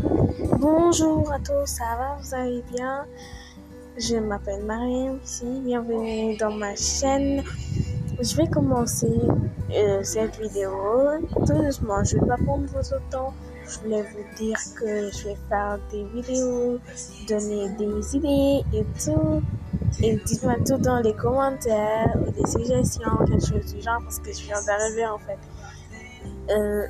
Bonjour à tous, ça va, vous allez bien? Je m'appelle Mariam ici, bienvenue dans ma chaîne. Je vais commencer euh, cette vidéo tout doucement, je ne vais pas prendre votre temps. Je voulais vous dire que je vais faire des vidéos, donner des idées et tout. Et dites-moi tout dans les commentaires ou des suggestions, quelque chose du genre, parce que je viens d'arriver en fait. Euh,